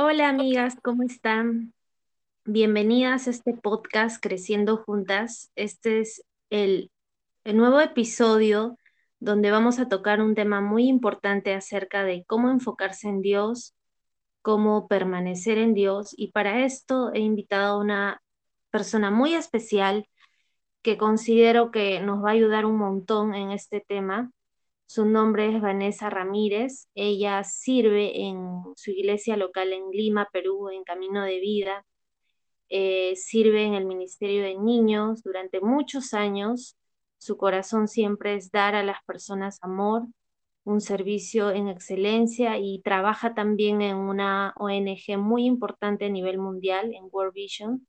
Hola amigas, ¿cómo están? Bienvenidas a este podcast Creciendo Juntas. Este es el, el nuevo episodio donde vamos a tocar un tema muy importante acerca de cómo enfocarse en Dios, cómo permanecer en Dios. Y para esto he invitado a una persona muy especial que considero que nos va a ayudar un montón en este tema. Su nombre es Vanessa Ramírez. Ella sirve en su iglesia local en Lima, Perú, en Camino de Vida. Eh, sirve en el Ministerio de Niños durante muchos años. Su corazón siempre es dar a las personas amor, un servicio en excelencia y trabaja también en una ONG muy importante a nivel mundial, en World Vision.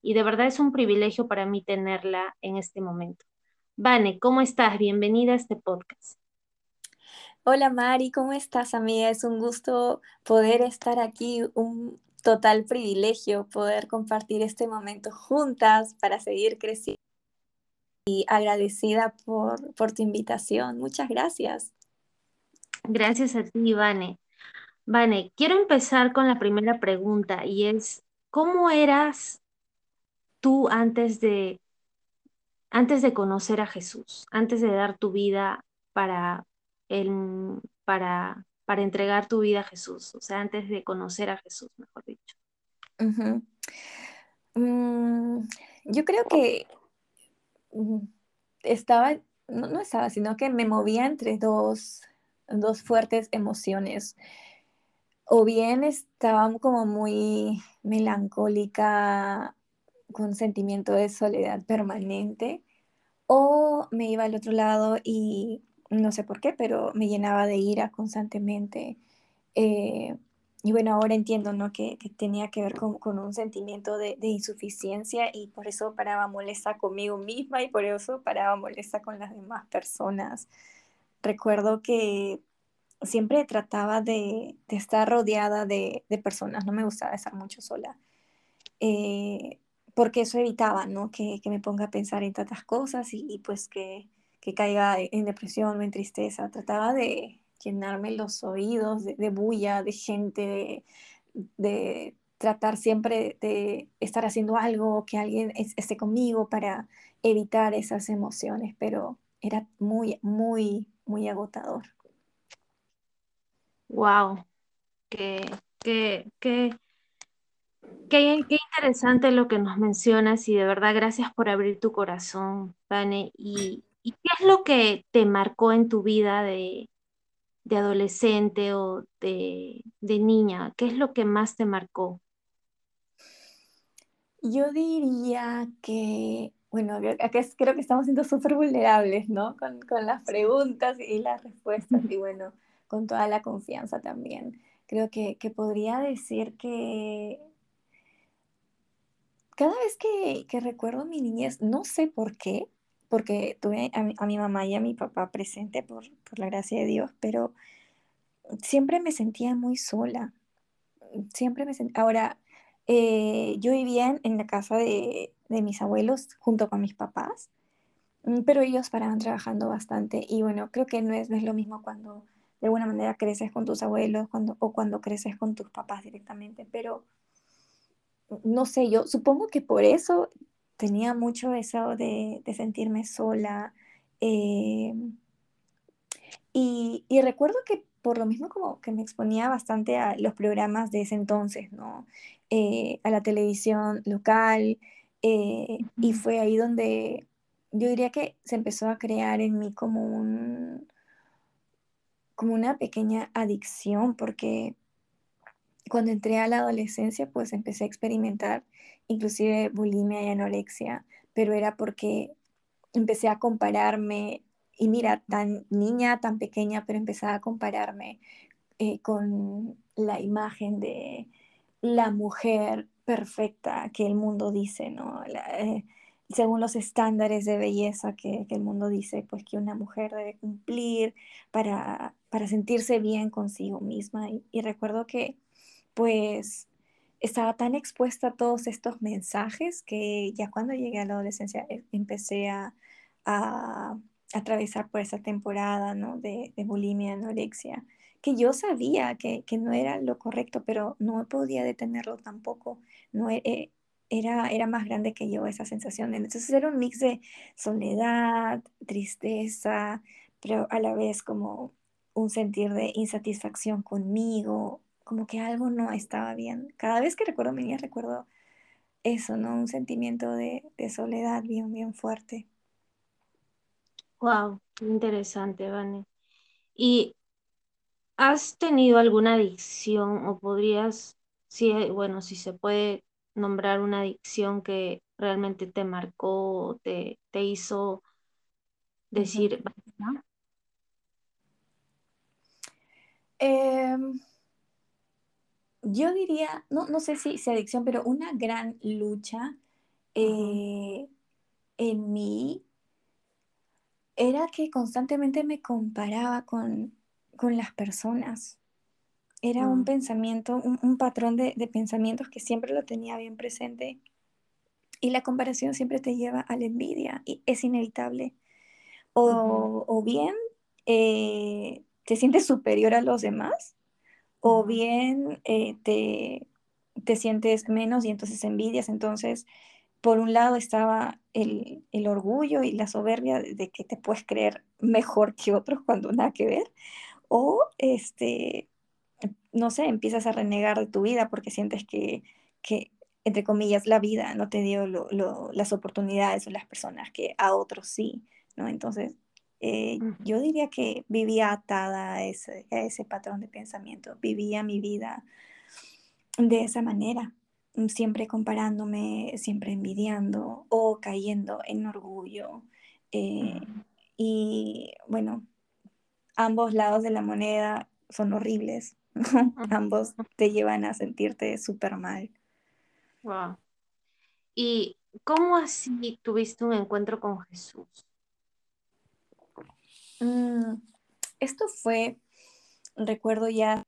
Y de verdad es un privilegio para mí tenerla en este momento. Vane, ¿cómo estás? Bienvenida a este podcast. Hola Mari, ¿cómo estás amiga? Es un gusto poder estar aquí, un total privilegio poder compartir este momento juntas para seguir creciendo y agradecida por, por tu invitación. Muchas gracias. Gracias a ti, Vane. Vane, quiero empezar con la primera pregunta y es, ¿cómo eras tú antes de, antes de conocer a Jesús, antes de dar tu vida para, para, para entregar tu vida a Jesús, o sea, antes de conocer a Jesús, mejor dicho? Mm, yo creo que mm, estaba, no, no, estaba, sino que me movía entre dos, dos fuertes emociones. O bien estaba como muy melancólica, con sentimiento de soledad permanente, o me iba al otro lado y no sé por qué, pero me llenaba de ira constantemente. Eh, y bueno, ahora entiendo ¿no? que, tenía que ver con, con un sentimiento de, de, insuficiencia y por eso paraba molesta conmigo misma y por eso paraba molesta con las demás personas. Recuerdo que siempre trataba de, de estar rodeada de, de, personas, no me gustaba estar mucho sola, eh, porque eso evitaba ¿no? que, que, me ponga a pensar en tantas cosas y, y pues que que caiga en depresión o en tristeza. Trataba de llenarme los oídos de, bulla, de gente, de, tratar siempre de estar haciendo algo, que alguien esté conmigo para evitar esas emociones, pero era muy, muy, muy agotador. Wow, qué, qué interesante lo que nos mencionas y de verdad gracias por abrir tu corazón, Vane. Y, ¿Y qué es lo que te marcó en tu vida de, adolescente o de, niña? ¿Qué es lo que más te marcó? Yo diría que, bueno, creo que estamos siendo súper vulnerables, ¿no? Con, las preguntas y las respuestas y bueno, con toda la confianza también. Creo que, que podría decir que cada vez que, que recuerdo mi niñez, no sé por qué, porque tuve a mi, mamá y a mi papá presente por, la gracia de Dios, pero siempre me sentía muy sola. Siempre me sentía... Ahora, eh, yo vivía en, la casa de, mis abuelos junto con mis papás, mm, pero ellos paraban trabajando bastante y bueno, creo que no es, no es lo mismo cuando de alguna manera creces con tus abuelos cuando, o cuando creces con tus papás directamente, pero no sé, yo supongo que por eso tenía mucho eso de, sentirme sola. Eh, y, recuerdo que por lo mismo como que me exponía bastante a los programas de ese entonces, ¿no? Eh, a la televisión local. Eh, y fue ahí donde yo diría que se empezó a crear en mí como un como una pequeña adicción porque cuando entré a la adolescencia pues empecé a experimentar inclusive bulimia y anorexia, pero era porque empecé a compararme, y mira, tan niña, tan pequeña, pero empezaba a compararme eh, con la imagen de la mujer perfecta que el mundo dice, ¿no? Eh, según los estándares de belleza que, el mundo dice, pues que una mujer debe cumplir para, para sentirse bien consigo misma. y recuerdo que, pues, estaba tan expuesta a todos estos mensajes que ya cuando llegué a la adolescencia eh, empecé a, a, atravesar por esa temporada ¿no? de, de bulimia, anorexia, que yo sabía que, no era lo correcto, pero no podía detenerlo tampoco. No, eh, era, era más grande que yo esa sensación. Entonces era un mix de soledad, tristeza, pero a la vez como un sentir de insatisfacción conmigo, como que algo no estaba bien. Cada vez que recuerdo mi niña, recuerdo eso, ¿no? Un sentimiento de, de soledad bien, bien fuerte. Wow, interesante, Vane. ¿Y has tenido alguna adicción o podrías, si, bueno, si se puede nombrar una adicción que realmente te marcó, te, te hizo decir, em, yo diría, no, no sé si, si adicción, pero una gran lucha eh, en mí era que constantemente me comparaba con, las personas. Era un mm. pensamiento, un, patrón de, pensamientos que siempre lo tenía bien presente. Y la comparación siempre te lleva a la envidia y es inevitable. O, bien eh, te sientes superior a los demás, o bien eh, te, te sientes menos y entonces envidias. Entonces, por un lado estaba el, orgullo y la soberbia de que te puedes creer mejor que otros cuando nada que ver, o este, no sé, empiezas a renegar de tu vida porque sientes que, entre comillas, la vida no te dio las oportunidades o las personas que a otros sí, ¿no? Entonces, eh, yo diría que vivía atada a ese, a ese patrón de pensamiento, vivía mi vida de esa manera. Mm, siempre comparándome, siempre envidiando o cayendo en orgullo. Eh, y bueno, ambos lados de la moneda son horribles. ambos te llevan a sentirte súper mal. Wow. ¿Y cómo así tuviste un encuentro con Jesús? Mm, esto fue, recuerdo ya,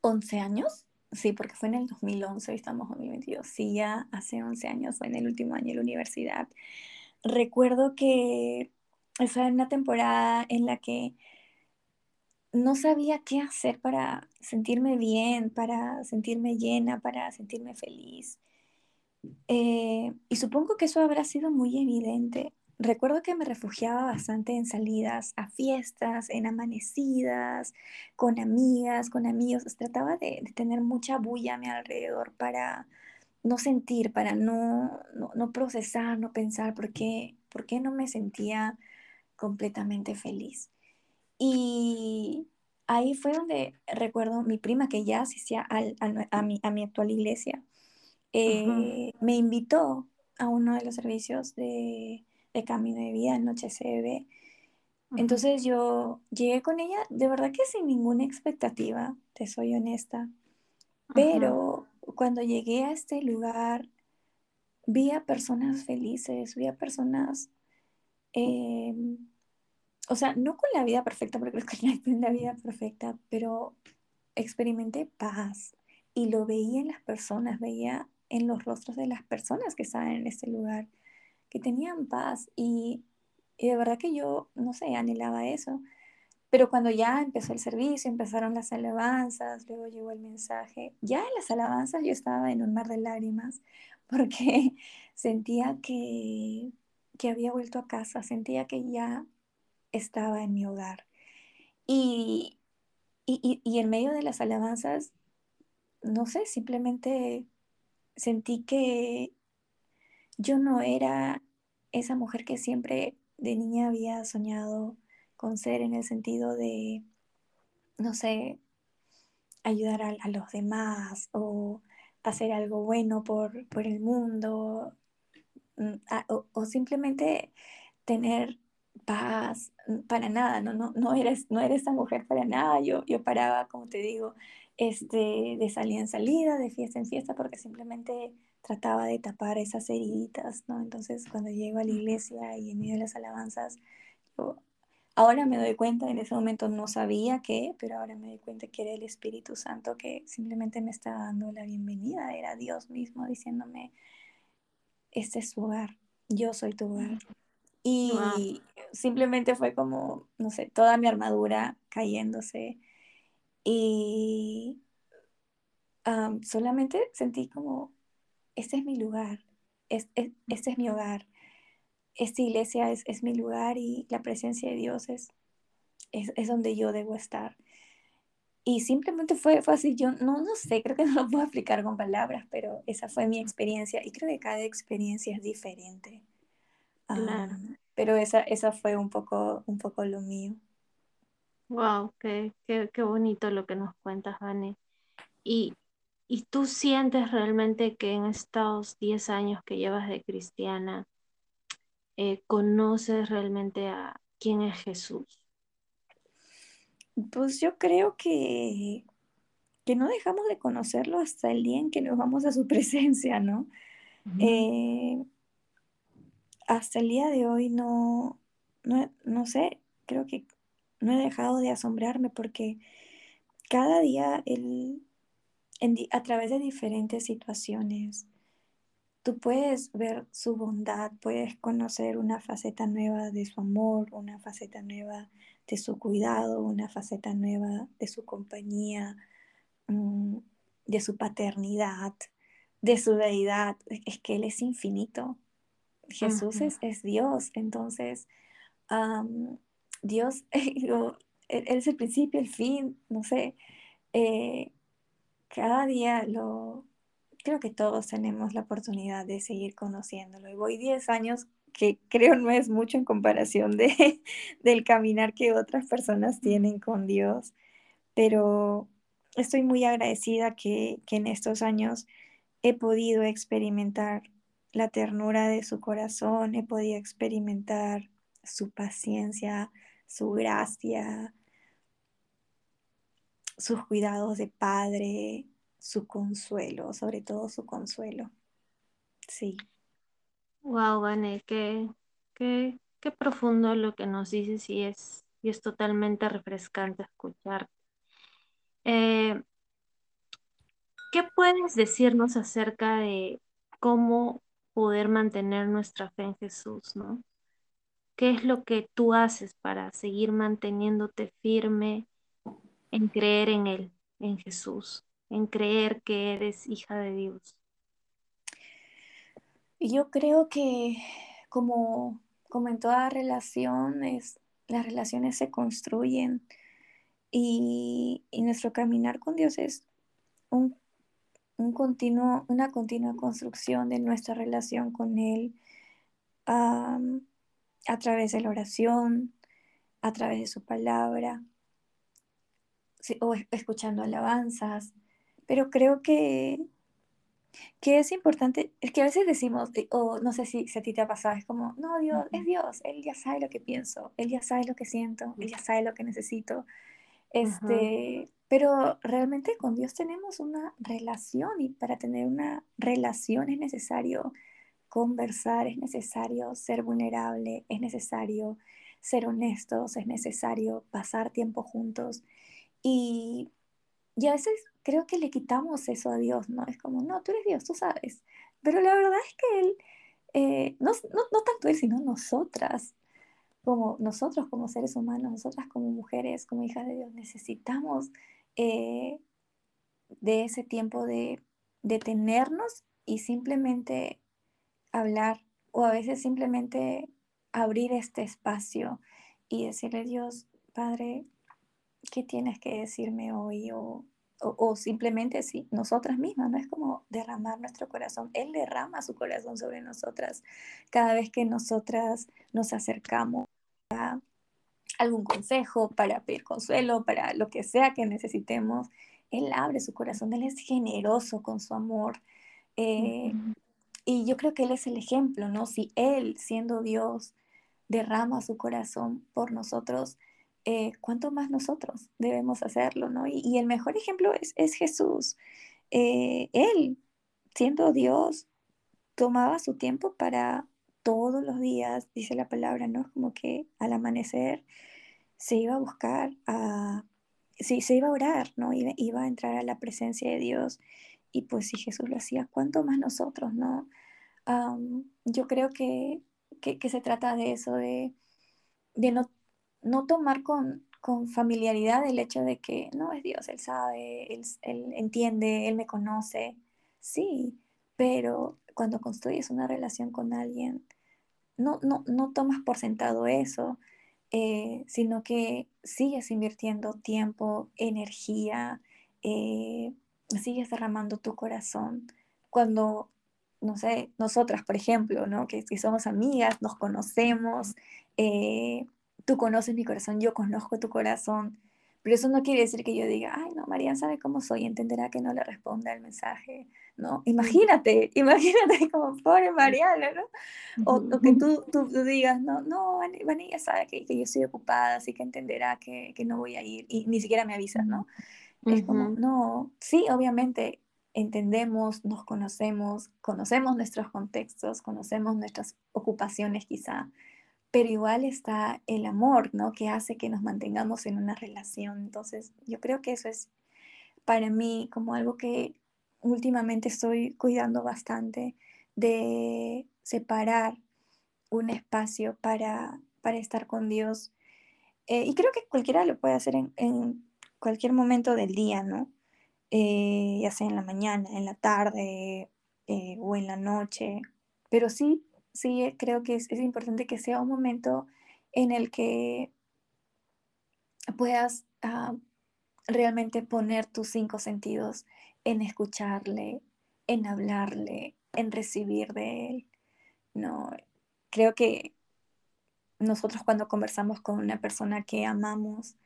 11 años. Sí, porque fue en el 2011 y estamos en 2022. Sí, ya hace 11 años, fue en el último año de la universidad. Recuerdo que era una temporada en la que no sabía qué hacer para sentirme bien, para sentirme llena, para sentirme feliz. Eh, y supongo que eso habrá sido muy evidente Recuerdo que me refugiaba bastante en salidas a fiestas, en amanecidas, con amigas, con amigos. Trataba de, tener mucha bulla a mi alrededor para no sentir, para no, no, procesar, no pensar por qué, por qué no me sentía completamente feliz. Y ahí fue donde recuerdo mi prima que ya asistía a, mi, a mi actual iglesia, eh, me invitó a uno de los servicios de de Camino de Vida, Noche se Entonces yo llegué con ella, de verdad que sin ninguna expectativa, te soy honesta. Pero cuando llegué a este lugar, vi a personas felices, vi a personas, em, o sea, no con la vida perfecta, porque creo que no hay la vida perfecta, pero experimenté paz y lo veía en las personas, veía en los rostros de las personas que estaban en este lugar que tenían paz y, de verdad que yo, no sé, anhelaba eso. Pero cuando ya empezó el servicio, empezaron las alabanzas, luego llegó el mensaje, ya en las alabanzas yo estaba en un mar de lágrimas porque sentía que, que había vuelto a casa, sentía que ya estaba en mi hogar. Y, y, y, en medio de las alabanzas, no sé, simplemente sentí que yo no era esa mujer que siempre de niña había soñado con ser en el sentido de, no sé, ayudar a, los demás o hacer algo bueno por, el mundo mm, o, simplemente tener paz mm, para nada, no, no, no, eres, no eres esa mujer para nada, yo, yo paraba, como te digo, este, de salida en salida, de fiesta en fiesta, porque simplemente trataba de tapar esas heriditas, ¿no? Entonces, cuando llego a la iglesia y en medio de las alabanzas, ahora me doy cuenta, en ese momento no sabía qué, pero ahora me doy cuenta que era el Espíritu Santo que simplemente me estaba dando la bienvenida, era Dios mismo diciéndome, este es tu hogar, yo soy tu hogar. Y simplemente fue como, no sé, toda mi armadura cayéndose. Y solamente sentí como, este es mi lugar, este es mi hogar, esta iglesia es, es, mi lugar y la presencia de Dios es, es, donde yo debo estar. Y simplemente fue, fue así, yo no, no sé, creo que no lo puedo explicar con palabras, pero esa fue mi experiencia y creo que cada experiencia es diferente. pero esa, esa fue un poco, un poco lo mío. Wow, qué, qué, qué bonito lo que nos cuentas, Vane. Y, ¿Y tú sientes realmente que en estos 10 años que llevas de cristiana, eh, conoces realmente a quién es Jesús? Pues yo creo que, que no dejamos de conocerlo hasta el día en que nos vamos a su presencia, ¿no? Eh, hasta el día de hoy no, no, no sé, creo que no he dejado de asombrarme porque cada día él a través de diferentes situaciones. Tú puedes ver su bondad, puedes conocer una faceta nueva de su amor, una faceta nueva de su cuidado, una faceta nueva de su compañía, mm, de su paternidad, de su deidad. Es que Él es infinito. Jesús es, Dios. Entonces, Dios, él, es el principio, el fin, no sé. Eh, cada día lo, creo que todos tenemos la oportunidad de seguir conociéndolo. Y voy 10 años, que creo no es mucho en comparación de, del caminar que otras personas tienen con Dios, pero estoy muy agradecida que, que en estos años he podido experimentar la ternura de su corazón, he podido experimentar su paciencia, su gracia, sus cuidados de padre, su consuelo, sobre todo su consuelo. Sí. Wow, Vane, qué, qué, qué profundo lo que nos dices y es, y es totalmente refrescante escuchar. Eh, ¿Qué puedes decirnos acerca de cómo poder mantener nuestra fe en Jesús, no? ¿Qué es lo que tú haces para seguir manteniéndote firme en creer en Él, en Jesús, en creer que eres hija de Dios? Yo creo que como, como en toda relación, las relaciones se construyen y, nuestro caminar con Dios es un, continuo, una continua construcción de nuestra relación con Él a través de la oración, a través de su palabra, o escuchando alabanzas, pero creo que, que es importante, es que a veces decimos, o no sé si, a ti te ha pasado, es como, no, Dios, es Dios, Él ya sabe lo que pienso, Él ya sabe lo que siento, Él ya sabe lo que necesito. Este, pero realmente con Dios tenemos una relación y para tener una relación es necesario conversar, es necesario ser vulnerable, es necesario ser honestos, es necesario pasar tiempo juntos. Y, y a veces creo que le quitamos eso a Dios, ¿no? Es como, no, tú eres Dios, tú sabes. Pero la verdad es que Él, eh, no, no, no tanto Él, sino nosotras, como nosotros como seres humanos, nosotras como mujeres, como hijas de Dios, necesitamos eh, de ese tiempo de detenernos y simplemente hablar o a veces simplemente abrir este espacio y decirle Dios, Padre, ¿qué tienes que decirme hoy? O, o, simplemente si nosotras mismas, no es como derramar nuestro corazón, Él derrama su corazón sobre nosotras cada vez que nosotras nos acercamos a algún consejo, para pedir consuelo, para lo que sea que necesitemos. Él abre su corazón, Él es generoso con su amor. Eh, y yo creo que Él es el ejemplo, ¿no? Si Él, siendo Dios, derrama su corazón por nosotros, eh, ¿cuánto más nosotros debemos hacerlo, ¿no? Y, el mejor ejemplo es, Jesús. Eh, él, siendo Dios, tomaba su tiempo para todos los días, dice la palabra, ¿no? Como que al amanecer se iba a buscar a, sí, se iba a orar, ¿no? Iba, a entrar a la presencia de Dios. Y pues si Jesús lo hacía, ¿cuánto más nosotros, ¿no? yo creo que que, se trata de eso, de, de no, no tomar con, con familiaridad el hecho de que no es Dios, Él sabe, él, él, entiende, Él me conoce. Sí, pero cuando construyes una relación con alguien, no, no, no tomas por sentado eso, eh, sino que sigues invirtiendo tiempo, energía, eh, sigues derramando tu corazón. Cuando, no sé, nosotras, por ejemplo, ¿no? que, si somos amigas, nos conocemos, eh, tú conoces mi corazón, yo conozco tu corazón, pero eso no quiere decir que yo diga, ay, no, María sabe cómo soy, entenderá que no le responda el mensaje, ¿no? Imagínate, imagínate como pobre Mariana, ¿no? O, que tú, tú, digas, no, no, Vanilla sabe que, que, yo estoy ocupada, así que entenderá que, que, no voy a ir, y ni siquiera me avisas, ¿no? Es como, no, sí, obviamente entendemos, nos conocemos, conocemos nuestros contextos, conocemos nuestras ocupaciones quizá, pero igual está el amor, ¿no? Que hace que nos mantengamos en una relación. Entonces, yo creo que eso es para mí como algo que últimamente estoy cuidando bastante, de separar un espacio para, para estar con Dios. Eh, y creo que cualquiera lo puede hacer en, cualquier momento del día, ¿no? Eh, ya sea en la mañana, en la tarde eh, o en la noche. Pero sí sí eh, creo que es, importante que sea un momento en el que puedas ah, realmente poner tus cinco sentidos en escucharle, en hablarle, en recibir de él. No, creo que nosotros cuando conversamos con una persona que amamos,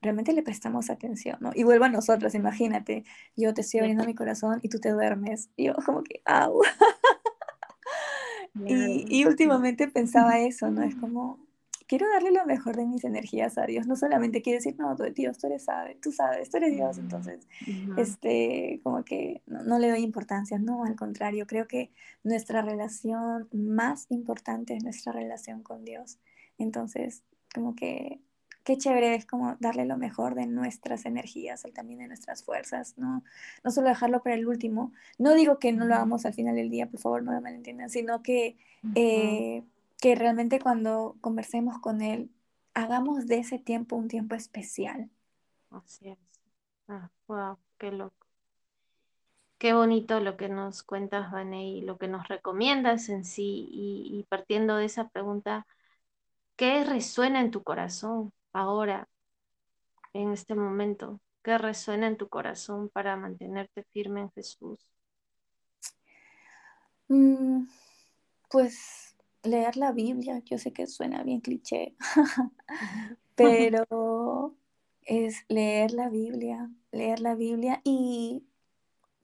realmente le prestamos atención, ¿no? Y vuelvo a nosotros, imagínate, yo te estoy abriendo mi corazón y tú te duermes, y yo como que, ¡au! Y, últimamente pensaba eso, ¿no? Es como, quiero darle lo mejor de mis energías a Dios. No solamente quiero decir, no, Dios, tú eres sabe, tú sabes, tú eres Dios. Entonces, este, como que no, le doy importancia. No, al contrario, creo que nuestra relación más importante es nuestra relación con Dios. Entonces, como que qué chévere es como darle lo mejor de nuestras energías, también de nuestras fuerzas, ¿no? No solo dejarlo para el último. No digo que no lo hagamos al final del día, por favor, no me malentiendan, sino que, eh, que realmente cuando conversemos con él, hagamos de ese tiempo un tiempo especial. Así es. Ah, wow, qué loco. Qué bonito lo que nos cuentas, Vane, y lo que nos recomiendas en sí. y partiendo de esa pregunta, ¿qué resuena en tu corazón? Ahora, en este momento? ¿Qué resuena en tu corazón para mantenerte firme en Jesús? Mm, pues leer la Biblia, yo sé que suena bien cliché, pero es leer la Biblia, leer la Biblia y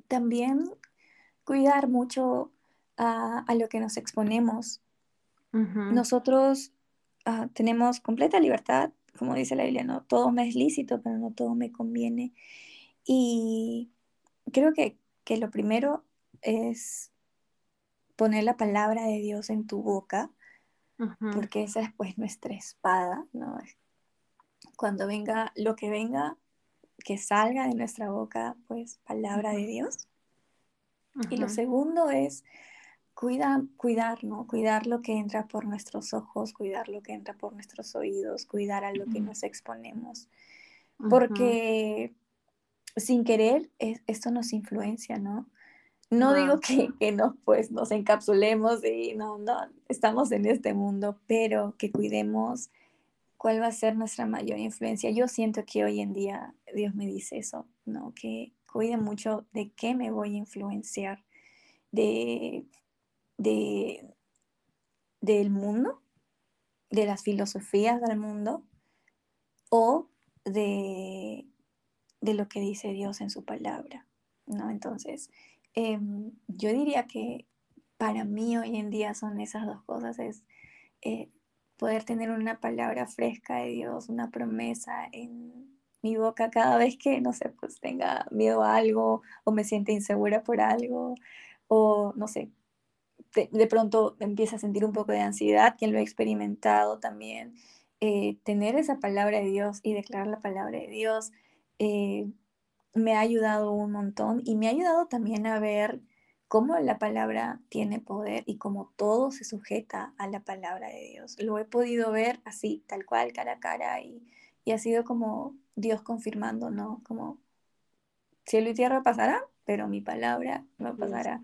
también cuidar mucho a, lo que nos exponemos. Nosotros ah, tenemos completa libertad como dice la Biblia, no todo me es lícito, pero no todo me conviene. Y creo que, lo primero es poner la palabra de Dios en tu boca, porque esa es pues nuestra espada, ¿no? Cuando venga lo que venga, que salga de nuestra boca, pues palabra de Dios. Y lo segundo es cuida, cuidar, ¿no? Cuidar lo que entra por nuestros ojos, cuidar lo que entra por nuestros oídos, cuidar a lo que nos exponemos. Porque sin querer esto nos influencia, ¿no? No digo que, que no, pues nos encapsulemos y no, no, estamos en este mundo, pero que cuidemos cuál va a ser nuestra mayor influencia. Yo siento que hoy en día Dios me dice eso, ¿no? Que cuide mucho de qué me voy a influenciar, de de, del mundo, de las filosofías del mundo o de, de lo que dice Dios en su palabra, ¿no? Entonces, em, yo diría que para mí hoy en día son esas dos cosas, es eh, poder tener una palabra fresca de Dios, una promesa en mi boca cada vez que, no sé, pues tenga miedo a algo o me siente insegura por algo o, no sé, de, pronto empieza a sentir un poco de ansiedad, quien lo ha experimentado también, eh, tener esa palabra de Dios y declarar la palabra de Dios eh, me ha ayudado un montón y me ha ayudado también a ver cómo la palabra tiene poder y cómo todo se sujeta a la palabra de Dios. Lo he podido ver así, tal cual, cara a cara, y, y ha sido como Dios confirmando, ¿no? Como cielo y tierra pasará, pero mi palabra no pasará.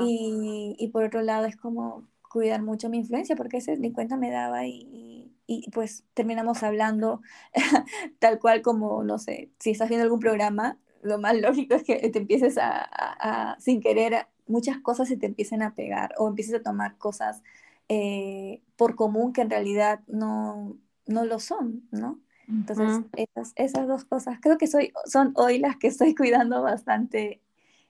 Y, y, por otro lado es como cuidar mucho mi influencia, porque ese ni cuenta me daba y, y, pues terminamos hablando tal cual como, no sé, si estás viendo algún programa, lo más lógico es que te empieces a, a, sin querer, muchas cosas se te empiecen a pegar o empieces a tomar cosas eh, por común que en realidad no, no lo son, ¿no? Entonces, esas, esas dos cosas creo que soy, son hoy las que estoy cuidando bastante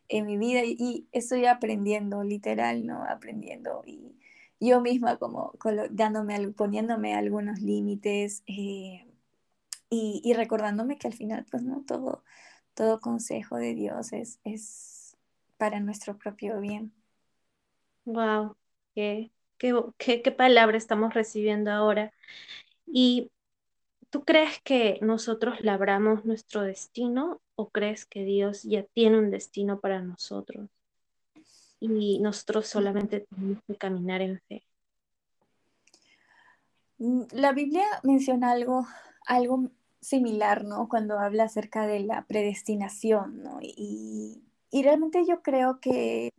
en mi vida y, estoy aprendiendo, literal, ¿no? Aprendiendo y yo misma como dándome, poniéndome algunos límites eh, y, y, recordándome que al final, pues, ¿no? Todo, todo consejo de Dios es, es para nuestro propio bien. Wow, qué, qué, qué, qué palabra estamos recibiendo ahora. Y ¿Tú crees que nosotros labramos nuestro destino o crees que Dios ya tiene un destino para nosotros y nosotros solamente tenemos que caminar en fe? Mm, la Biblia menciona algo, algo similar, ¿no? Cuando habla acerca de la predestinación, ¿no? Y, y realmente yo creo que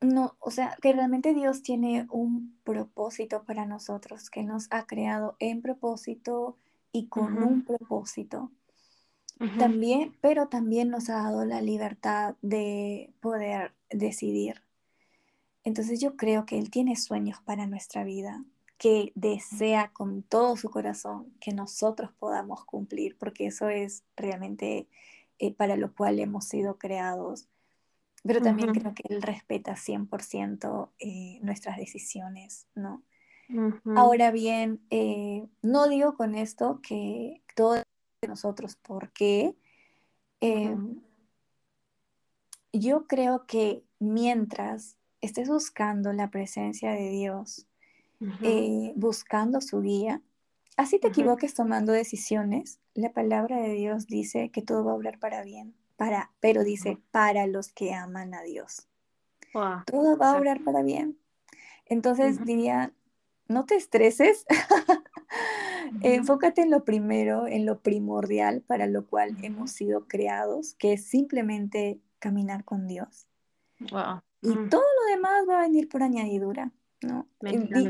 no, o sea, que realmente Dios tiene un propósito para nosotros, que nos ha creado en propósito y con un propósito. También, pero también nos ha dado la libertad de poder decidir. Entonces yo creo que Él tiene sueños para nuestra vida, que desea con todo su corazón que nosotros podamos cumplir, porque eso es realmente eh, para lo cual hemos sido creados. Pero también creo que él respeta 100% eh, nuestras decisiones, ¿no? Ahora bien, eh, no digo con esto que todo de nosotros, porque em, yo creo que mientras estés buscando la presencia de Dios, eh, buscando su guía, así te equivoques tomando decisiones, la palabra de Dios dice que todo va a obrar para bien para, pero dice, para los que aman a Dios. Todo va a obrar para bien. Entonces diría, no te estreses, enfócate en lo primero, en lo primordial para lo cual hemos sido creados, que es simplemente caminar con Dios. Y todo lo demás va a venir por añadidura, ¿no?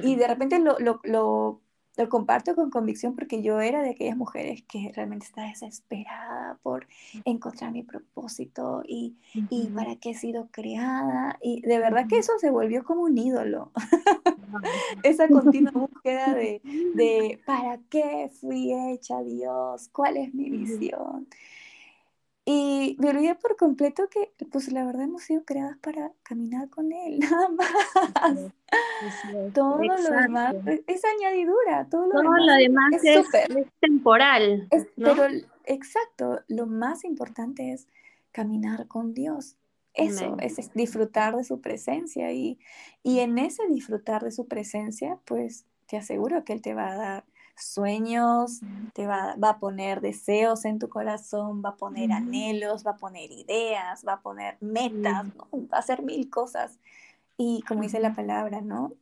Y, de repente lo, lo lo comparto con convicción porque yo era de aquellas mujeres que realmente está desesperada por encontrar mi propósito y, y para qué he sido creada. Y de verdad que eso se volvió como un ídolo. Esa continua búsqueda de, de para qué fui hecha Dios, cuál es mi visión. Y me olvidé por completo que, pues la verdad hemos sido creadas para caminar con Él, nada más. todo lo demás es, añadidura, todo lo demás, es, temporal. Pero exacto, lo más importante es caminar con Dios. Eso, es, disfrutar de su presencia y, y en ese disfrutar de su presencia, pues te aseguro que Él te va a dar sueños, te va, a poner deseos en tu corazón, va a poner anhelos, va a poner ideas, va a poner metas, va a hacer mil cosas. Y como dice la palabra, ¿no?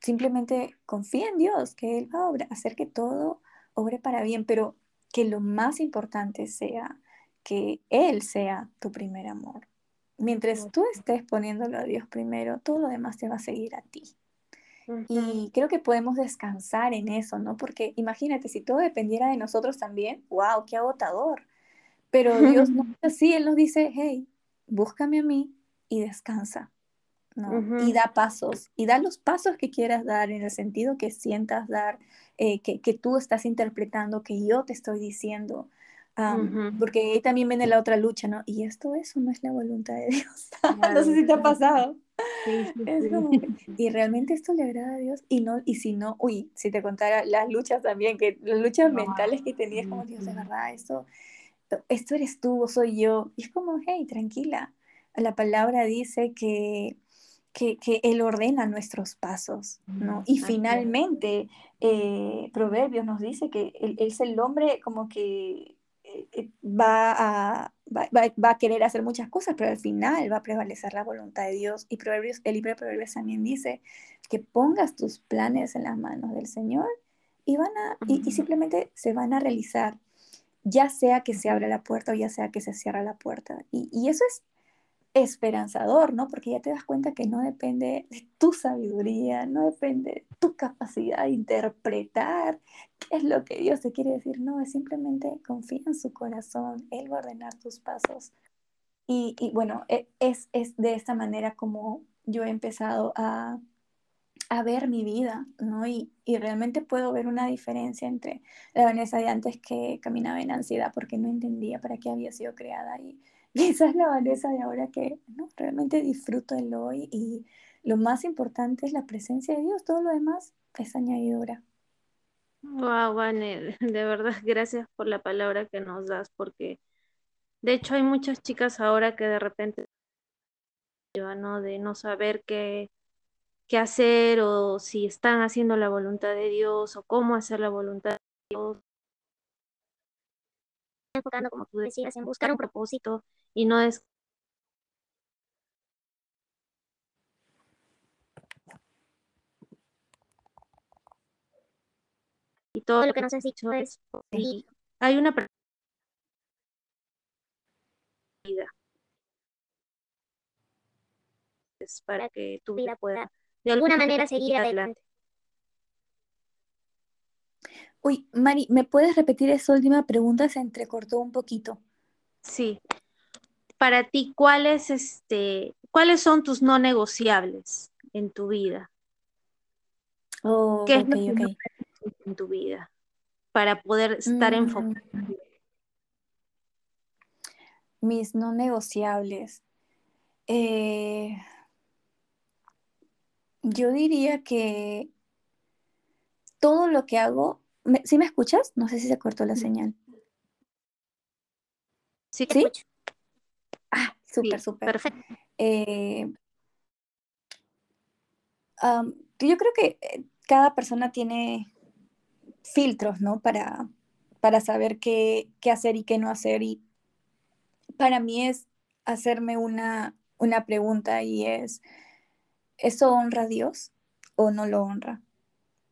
Simplemente confía en Dios, que Él va a hacer que todo obre para bien, pero que lo más importante sea que Él sea tu primer amor. Mientras tú estés poniéndolo a Dios primero, todo lo demás te va a seguir a ti. Y creo que podemos descansar en eso, ¿no? Porque imagínate, si todo dependiera de nosotros también, wow, qué agotador. Pero Dios no es así, Él nos dice, hey, búscame a mí y descansa, ¿no? Y da pasos, y da los pasos que quieras dar en el sentido que sientas dar, eh, que, que, tú estás interpretando, que yo te estoy diciendo. Porque ahí también viene la otra lucha, ¿no? Y esto, eso no es la voluntad de Dios. no sé si te ha pasado. y realmente esto le agrada a Dios. Y, no, y si no, uy, si te contara las luchas también, que las luchas mentales que tenías, como Dios, de verdad, esto, esto eres tú, soy yo. Y es como, hey, tranquila. La palabra dice que, que, que Él ordena nuestros pasos, ¿no? Y finalmente, eh, Proverbios nos dice que él, es el hombre como que va a, va, va, a querer hacer muchas cosas, pero al final va a prevalecer la voluntad de Dios. Y Proverbios, el libro de Proverbios también dice que pongas tus planes en las manos del Señor y, van a, y, simplemente se van a realizar, ya sea que se abra la puerta o ya sea que se cierra la puerta. Y, y eso es esperanzador, ¿no? Porque ya te das cuenta que no depende de tu sabiduría, no depende de tu capacidad de interpretar qué es lo que Dios te quiere decir, no, es simplemente confía en su corazón, Él va a ordenar tus pasos. Y, y bueno, e, es, es de esta manera como yo he empezado a, a ver mi vida, ¿no? Y, y, realmente puedo ver una diferencia entre la Vanessa de antes que caminaba en ansiedad porque no entendía para qué había sido creada y, esa es la Vanessa de ahora que realmente disfruto el hoy y lo más importante es la presencia de Dios, todo lo demás es añadidura. Wow, Vane, de verdad gracias por la palabra que nos das porque de hecho hay muchas chicas ahora que de repente ¿no? de no saber qué qué hacer o si están haciendo la voluntad de Dios o cómo hacer la voluntad de Dios. Enfocando, como tú decías, en buscar un propósito y no es y todo lo que nos has dicho es hay una vida. Es para que tu vida pueda de alguna manera seguir adelante. Uy, Mari, ¿me puedes repetir esa última pregunta? Se entrecortó un poquito. Sí. Para ti, ¿cuáles, este, ¿cuáles son tus no negociables en tu vida? Oh, ¿Qué es lo que en tu vida para poder estar mm. enfocado? Mis no negociables. Eh, yo diría que todo lo que hago, ¿sí me escuchas? No sé si se cortó la señal. Sí, ¿Sí? Ah, súper, súper. Perfecto. Eh, yo creo que eh, cada persona tiene filtros, ¿no? Para, para saber qué, qué, hacer y qué no hacer. Y para mí es hacerme una, una pregunta y es, ¿eso honra a Dios o no lo honra?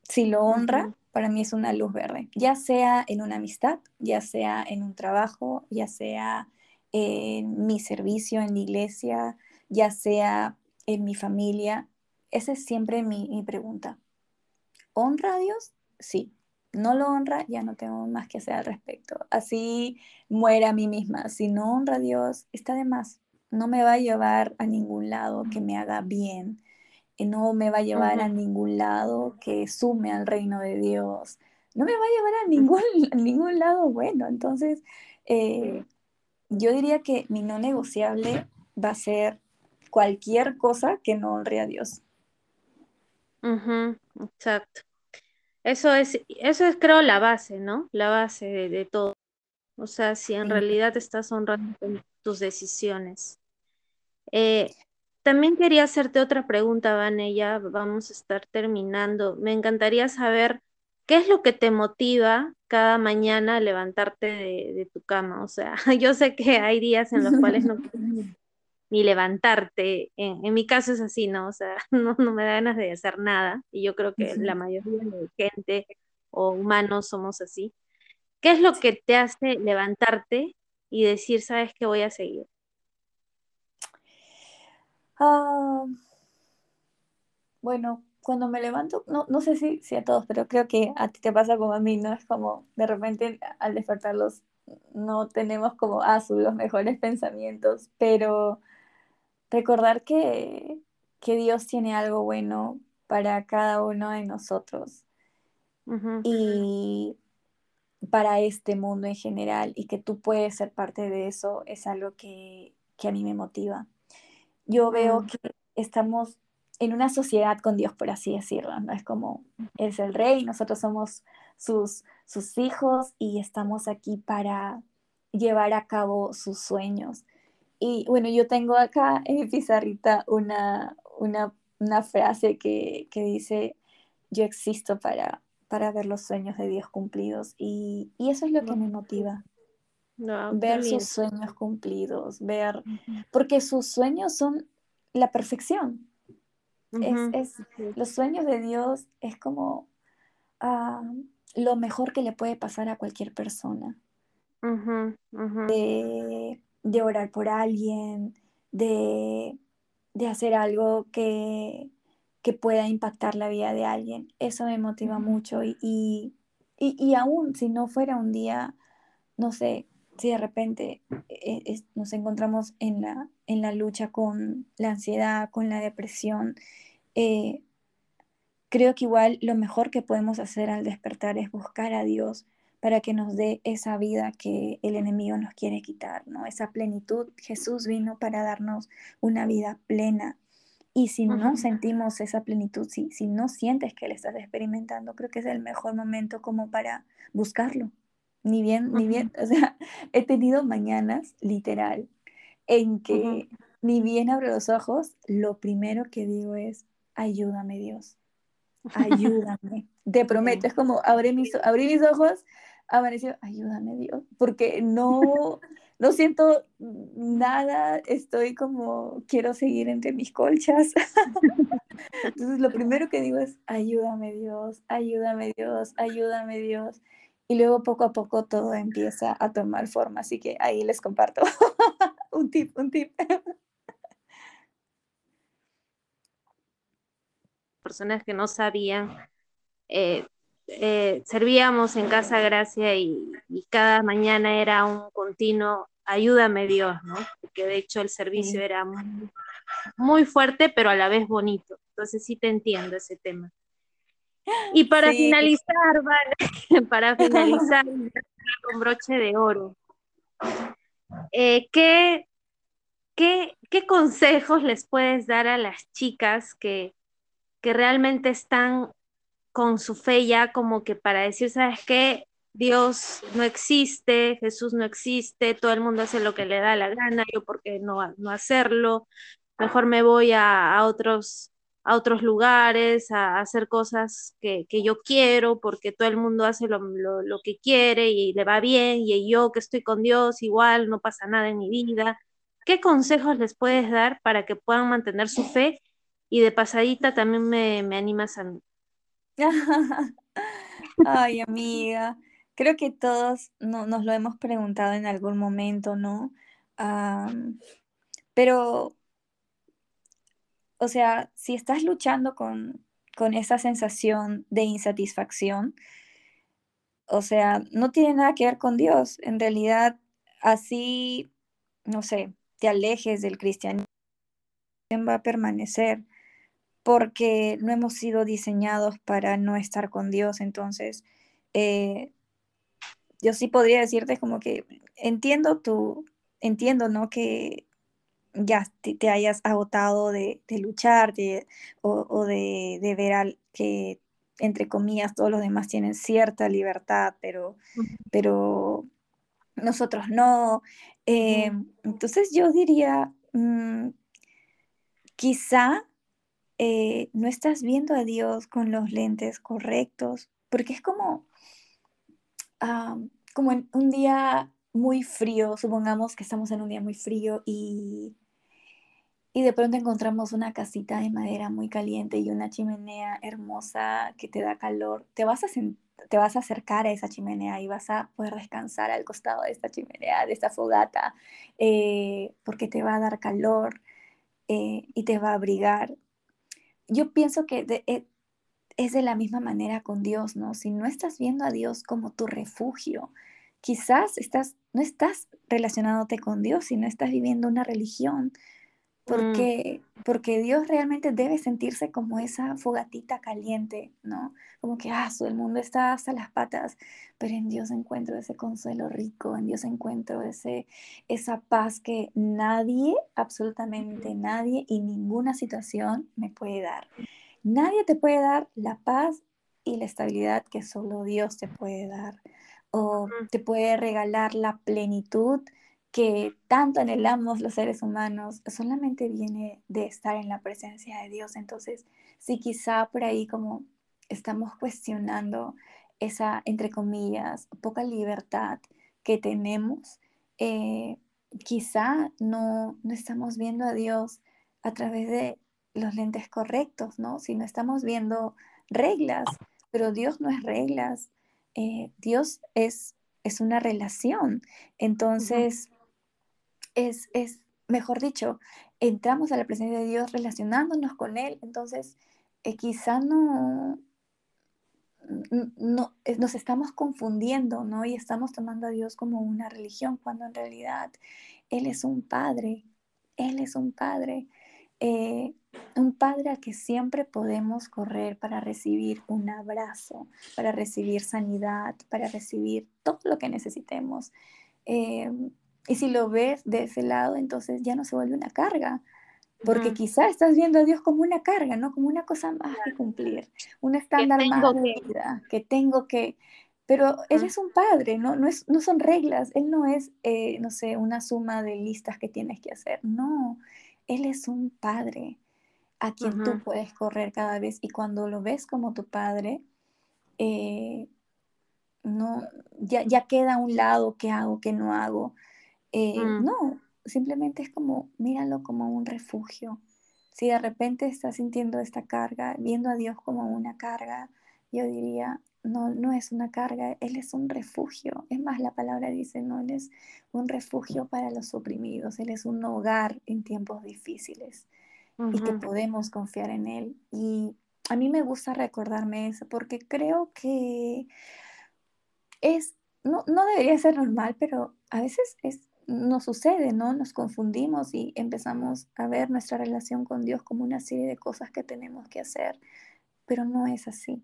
Si lo honra, para mí es una luz verde, ya sea en una amistad, ya sea en un trabajo, ya sea en mi servicio en la iglesia, ya sea en mi familia. Esa es siempre mi, mi pregunta. ¿Honra a Dios? Sí. ¿No lo honra? Ya no tengo más que hacer al respecto. Así muera a mí misma. Si no honra a Dios, está de más. No me va a llevar a ningún lado que me haga bien no me va a llevar a ningún lado que sume al reino de Dios, no me va a llevar a ningún, ningún lado bueno. Entonces, eh, yo diría que mi no negociable va a ser cualquier cosa que no honre a Dios. exacto. Eso es, eso es creo la base, ¿no? La base de, todo. O sea, si en realidad estás honrando tus decisiones. Eh, también quería hacerte otra pregunta, Vane, ya vamos a estar terminando. Me encantaría saber qué es lo que te motiva cada mañana a levantarte de, tu cama. O sea, yo sé que hay días en los cuales no quieres ni levantarte. En, mi caso es así, ¿no? O sea, no, me da ganas de hacer nada. Y yo creo que la mayoría de gente o humanos somos así. ¿Qué es lo que te hace levantarte y decir, sabes que voy a seguir? Ah, bueno, cuando me levanto, no, no sé si, si a todos, pero creo que a ti te pasa como a mí, ¿no? Es como de repente al despertarlos no tenemos como ah, los mejores pensamientos, pero recordar que, que Dios tiene algo bueno para cada uno de nosotros y para este mundo en general y que tú puedes ser parte de eso es algo que, que a mí me motiva yo veo mm. que estamos en una sociedad con Dios, por así decirlo, ¿no? Es como, es el rey, nosotros somos sus, sus hijos y estamos aquí para llevar a cabo sus sueños. Y bueno, yo tengo acá en mi pizarrita una, una, una frase que, que, dice, yo existo para, para ver los sueños de Dios cumplidos y, y eso es lo que me motiva. Ver sus sueños cumplidos, ver, porque sus sueños son la perfección. es, los sueños de Dios es como ah, lo mejor que le puede pasar a cualquier persona. De, de, orar por alguien, de, de hacer algo que, que, pueda impactar la vida de alguien. Eso me motiva mucho y, y, y, aún si no fuera un día, no sé, si de repente eh, nos encontramos en la, en la lucha con la ansiedad, con la depresión, eh, creo que igual lo mejor que podemos hacer al despertar es buscar a Dios para que nos dé esa vida que el enemigo nos quiere quitar, ¿no? Esa plenitud. Jesús vino para darnos una vida plena. Y si no sentimos esa plenitud, si, si no sientes que le estás experimentando, creo que es el mejor momento como para buscarlo. Ni bien, ni bien, o sea, he tenido mañanas, literal, en que ni bien abro los ojos, lo primero que digo es, ayúdame Dios, ayúdame. Te prometo, es como abrí mis, abrí mis ojos, amaneció, ayúdame Dios, porque no, no siento nada, estoy como, quiero seguir entre mis colchas. Entonces lo primero que digo es, ayúdame Dios, ayúdame Dios, ayúdame Dios. Y luego poco a poco todo empieza a tomar forma, así que ahí les comparto un tip, un tip. Personas que no sabían, eh, eh, servíamos en Casa Gracia y, cada mañana era un continuo, ayúdame Dios, ¿no? Porque de hecho el servicio era muy, fuerte, pero a la vez bonito. Entonces sí te entiendo ese tema. Y para finalizar, vale, para finalizar con broche de oro, eh, ¿qué, qué, qué consejos les puedes dar a las chicas que, que realmente están con su fe ya como que para decir, ¿sabes qué? Dios no existe, Jesús no existe, todo el mundo hace lo que le da la gana, yo por qué no, no hacerlo, mejor me voy a, otros, a otros lugares, a, hacer cosas que, yo quiero, porque todo el mundo hace lo, lo, que quiere y le va bien, y yo que estoy con Dios igual, no pasa nada en mi vida. ¿Qué consejos les puedes dar para que puedan mantener su fe? Y de pasadita también me, me animas a, Ay, amiga, creo que todos no, nos lo hemos preguntado en algún momento, ¿no? pero, o sea, si estás luchando con, con esa sensación de insatisfacción, o sea, no tiene nada que ver con Dios. En realidad, así, no sé, te alejes del cristianismo, va a permanecer porque no hemos sido diseñados para no estar con Dios. Entonces, eh, yo sí podría decirte como que entiendo tu, entiendo, ¿no? Que ya te, hayas agotado de, luchar o, de, ver al, que, entre comillas, todos los demás tienen cierta libertad, pero, pero nosotros no. Eh, entonces yo diría, mm, quizá eh, no estás viendo a Dios con los lentes correctos, porque es como, ah, como en un día muy frío, supongamos que estamos en un día muy frío y, y de pronto encontramos una casita de madera muy caliente y una chimenea hermosa que te da calor, te vas a, te vas a acercar a esa chimenea y vas a poder descansar al costado de esta chimenea, de esta fogata, eh, porque te va a dar calor eh, y te va a abrigar yo pienso que e, es de la misma manera con Dios, ¿no? Si no estás viendo a Dios como tu refugio, quizás estás, no estás relacionándote con Dios, sino estás viviendo una religión, Mm. porque, porque Dios realmente debe sentirse como esa fogatita caliente, ¿no? Como que, ah, el mundo está hasta las patas, pero en Dios encuentro ese consuelo rico, en Dios encuentro ese, esa paz que nadie, absolutamente nadie y ninguna situación me puede dar. Nadie te puede dar la paz y la estabilidad que solo Dios te puede dar, o te puede regalar la plenitud que tanto anhelamos los seres humanos solamente viene de estar en la presencia de Dios. Entonces, si quizá por ahí como estamos cuestionando esa, entre comillas, poca libertad que tenemos, eh, quizá no, no estamos viendo a Dios a través de los lentes correctos, ¿no? Si no estamos viendo reglas, pero Dios no es reglas, eh, Dios es, es una relación. Entonces, es, es, mejor dicho, entramos a la presencia de Dios relacionándonos con Él, entonces eh, quizá no, no, eh, nos estamos confundiendo, ¿no? Y estamos tomando a Dios como una religión, cuando en realidad Él es un Padre, Él es un Padre, eh, un Padre al que siempre podemos correr para recibir un abrazo, para recibir sanidad, para recibir todo lo que necesitemos. Eh, y si lo ves de ese lado, entonces ya no se vuelve una carga, porque quizás estás viendo a Dios como una carga, ¿no? Como una cosa más que cumplir, un estándar más de vida que tengo que... Pero Él es un padre, ¿no? No, es, no son reglas, Él no es, eh, no sé, una suma de listas que tienes que hacer, no, Él es un padre a quien tú puedes correr cada vez y cuando lo ves como tu padre, eh, no, ya, ya, queda a un lado qué hago, qué no hago. Eh, mm. No, simplemente es como, míralo como un refugio. Si de repente estás sintiendo esta carga, viendo a Dios como una carga, yo diría, no, no es una carga, Él es un refugio. Es más, la palabra dice, no, Él es un refugio para los oprimidos, Él es un hogar en tiempos difíciles y que podemos confiar en Él. Y a mí me gusta recordarme eso porque creo que es, no, no debería ser normal, pero a veces es nos sucede, ¿no? Nos confundimos y empezamos a ver nuestra relación con Dios como una serie de cosas que tenemos que hacer, pero no es así,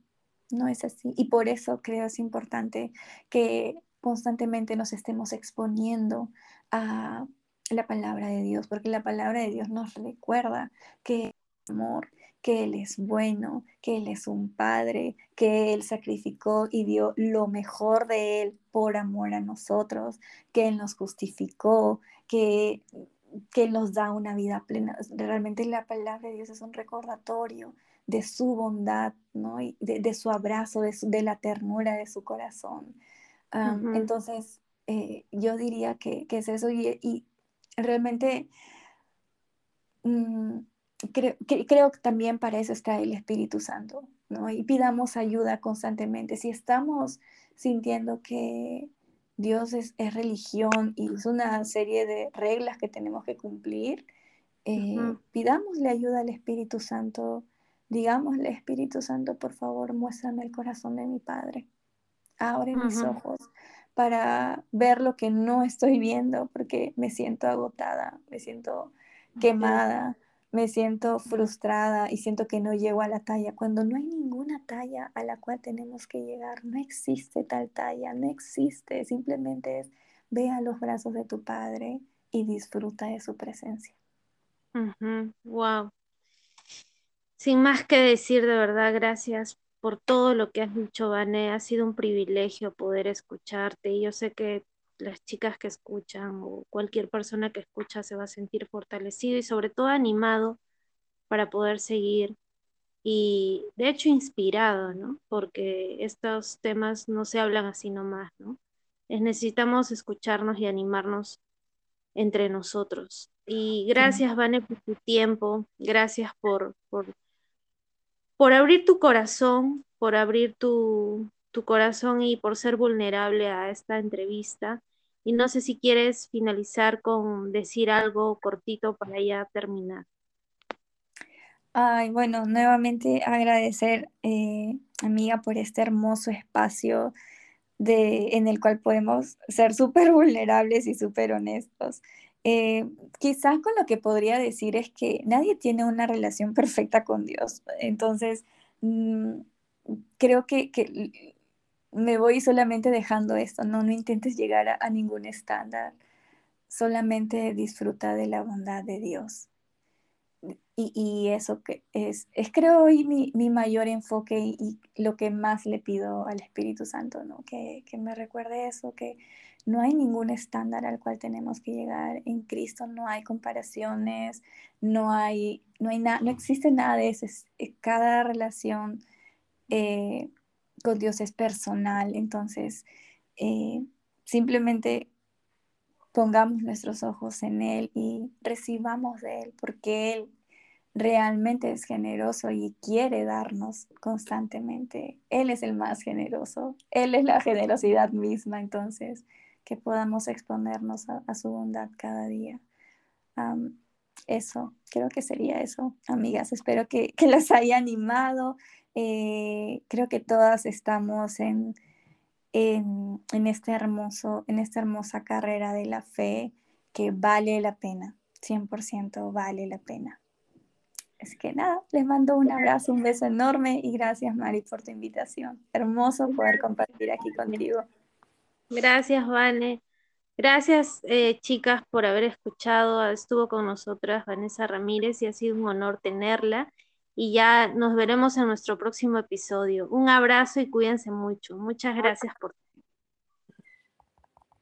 no es así. Y por eso creo es importante que constantemente nos estemos exponiendo a la palabra de Dios, porque la palabra de Dios nos recuerda que amor, que Él es bueno, que Él es un Padre, que Él sacrificó y dio lo mejor de Él por amor a nosotros, que Él nos justificó, que, que Él nos da una vida plena. Realmente la palabra de Dios es un recordatorio de su bondad, ¿no? Y de, su abrazo, de, la ternura de su corazón. Entonces, eh, yo diría que, es eso y, realmente... Mm, creo, que, creo que también para eso está el Espíritu Santo, ¿no? Y pidamos ayuda constantemente. Si estamos sintiendo que Dios es, religión y es una serie de reglas que tenemos que cumplir, eh, pidámosle ayuda al Espíritu Santo. Digámosle, Espíritu Santo, por favor, muéstrame el corazón de mi Padre. Abre mis ojos para ver lo que no estoy viendo, porque me siento agotada, me siento quemada, me siento frustrada y siento que no llego a la talla, cuando no hay ninguna talla a la cual tenemos que llegar, no existe tal talla, no existe, simplemente es ve a los brazos de tu padre y disfruta de su presencia. Wow. Sin más que decir, de verdad, gracias por todo lo que has dicho, Vané. Ha sido un privilegio poder escucharte y yo sé que las chicas que escuchan o cualquier persona que escucha se va a sentir fortalecido y sobre todo animado para poder seguir y de hecho inspirado, ¿no? Porque estos temas no se hablan así nomás, ¿no? Es, necesitamos escucharnos y animarnos entre nosotros. Y gracias, Vane, por tu tiempo, gracias por, por, por abrir tu corazón, por abrir tu, tu corazón y por ser vulnerable a esta entrevista. Y no sé si quieres finalizar con decir algo cortito para ya terminar. Ay, bueno, nuevamente agradecer, eh, amiga, por este hermoso espacio de, en el cual podemos ser súper vulnerables y súper honestos. Eh, quizás con lo que podría decir es que nadie tiene una relación perfecta con Dios. Entonces, mm, creo que, que me voy solamente dejando esto, no, no intentes llegar a, ningún estándar, solamente disfruta de la bondad de Dios. Y, eso que es, es creo hoy mi, mayor enfoque y, lo que más le pido al Espíritu Santo, ¿no? Que, me recuerde eso, que no hay ningún estándar al cual tenemos que llegar. En Cristo no hay comparaciones, no hay, no hay no existe nada de eso. cada relación eh, con Dios es personal, entonces eh, simplemente pongamos nuestros ojos en Él y recibamos de Él, porque Él realmente es generoso y quiere darnos constantemente. Él es el más generoso, Él es la generosidad misma, entonces que podamos exponernos a, su bondad cada día. eso, creo que sería eso, amigas. Espero que, que las haya animado. Eh, creo que todas estamos en, en, en, este hermoso, en esta hermosa carrera de la fe que vale la pena, 100% vale la pena. Es que nada, les mando un abrazo, un beso enorme y gracias Mari por tu invitación. Hermoso poder compartir aquí contigo. Gracias, Vane. Gracias, eh, chicas, por haber escuchado. Estuvo con nosotras Vanessa Ramírez y ha sido un honor tenerla. Y ya nos veremos en nuestro próximo episodio. Un abrazo y cuídense mucho. Muchas gracias por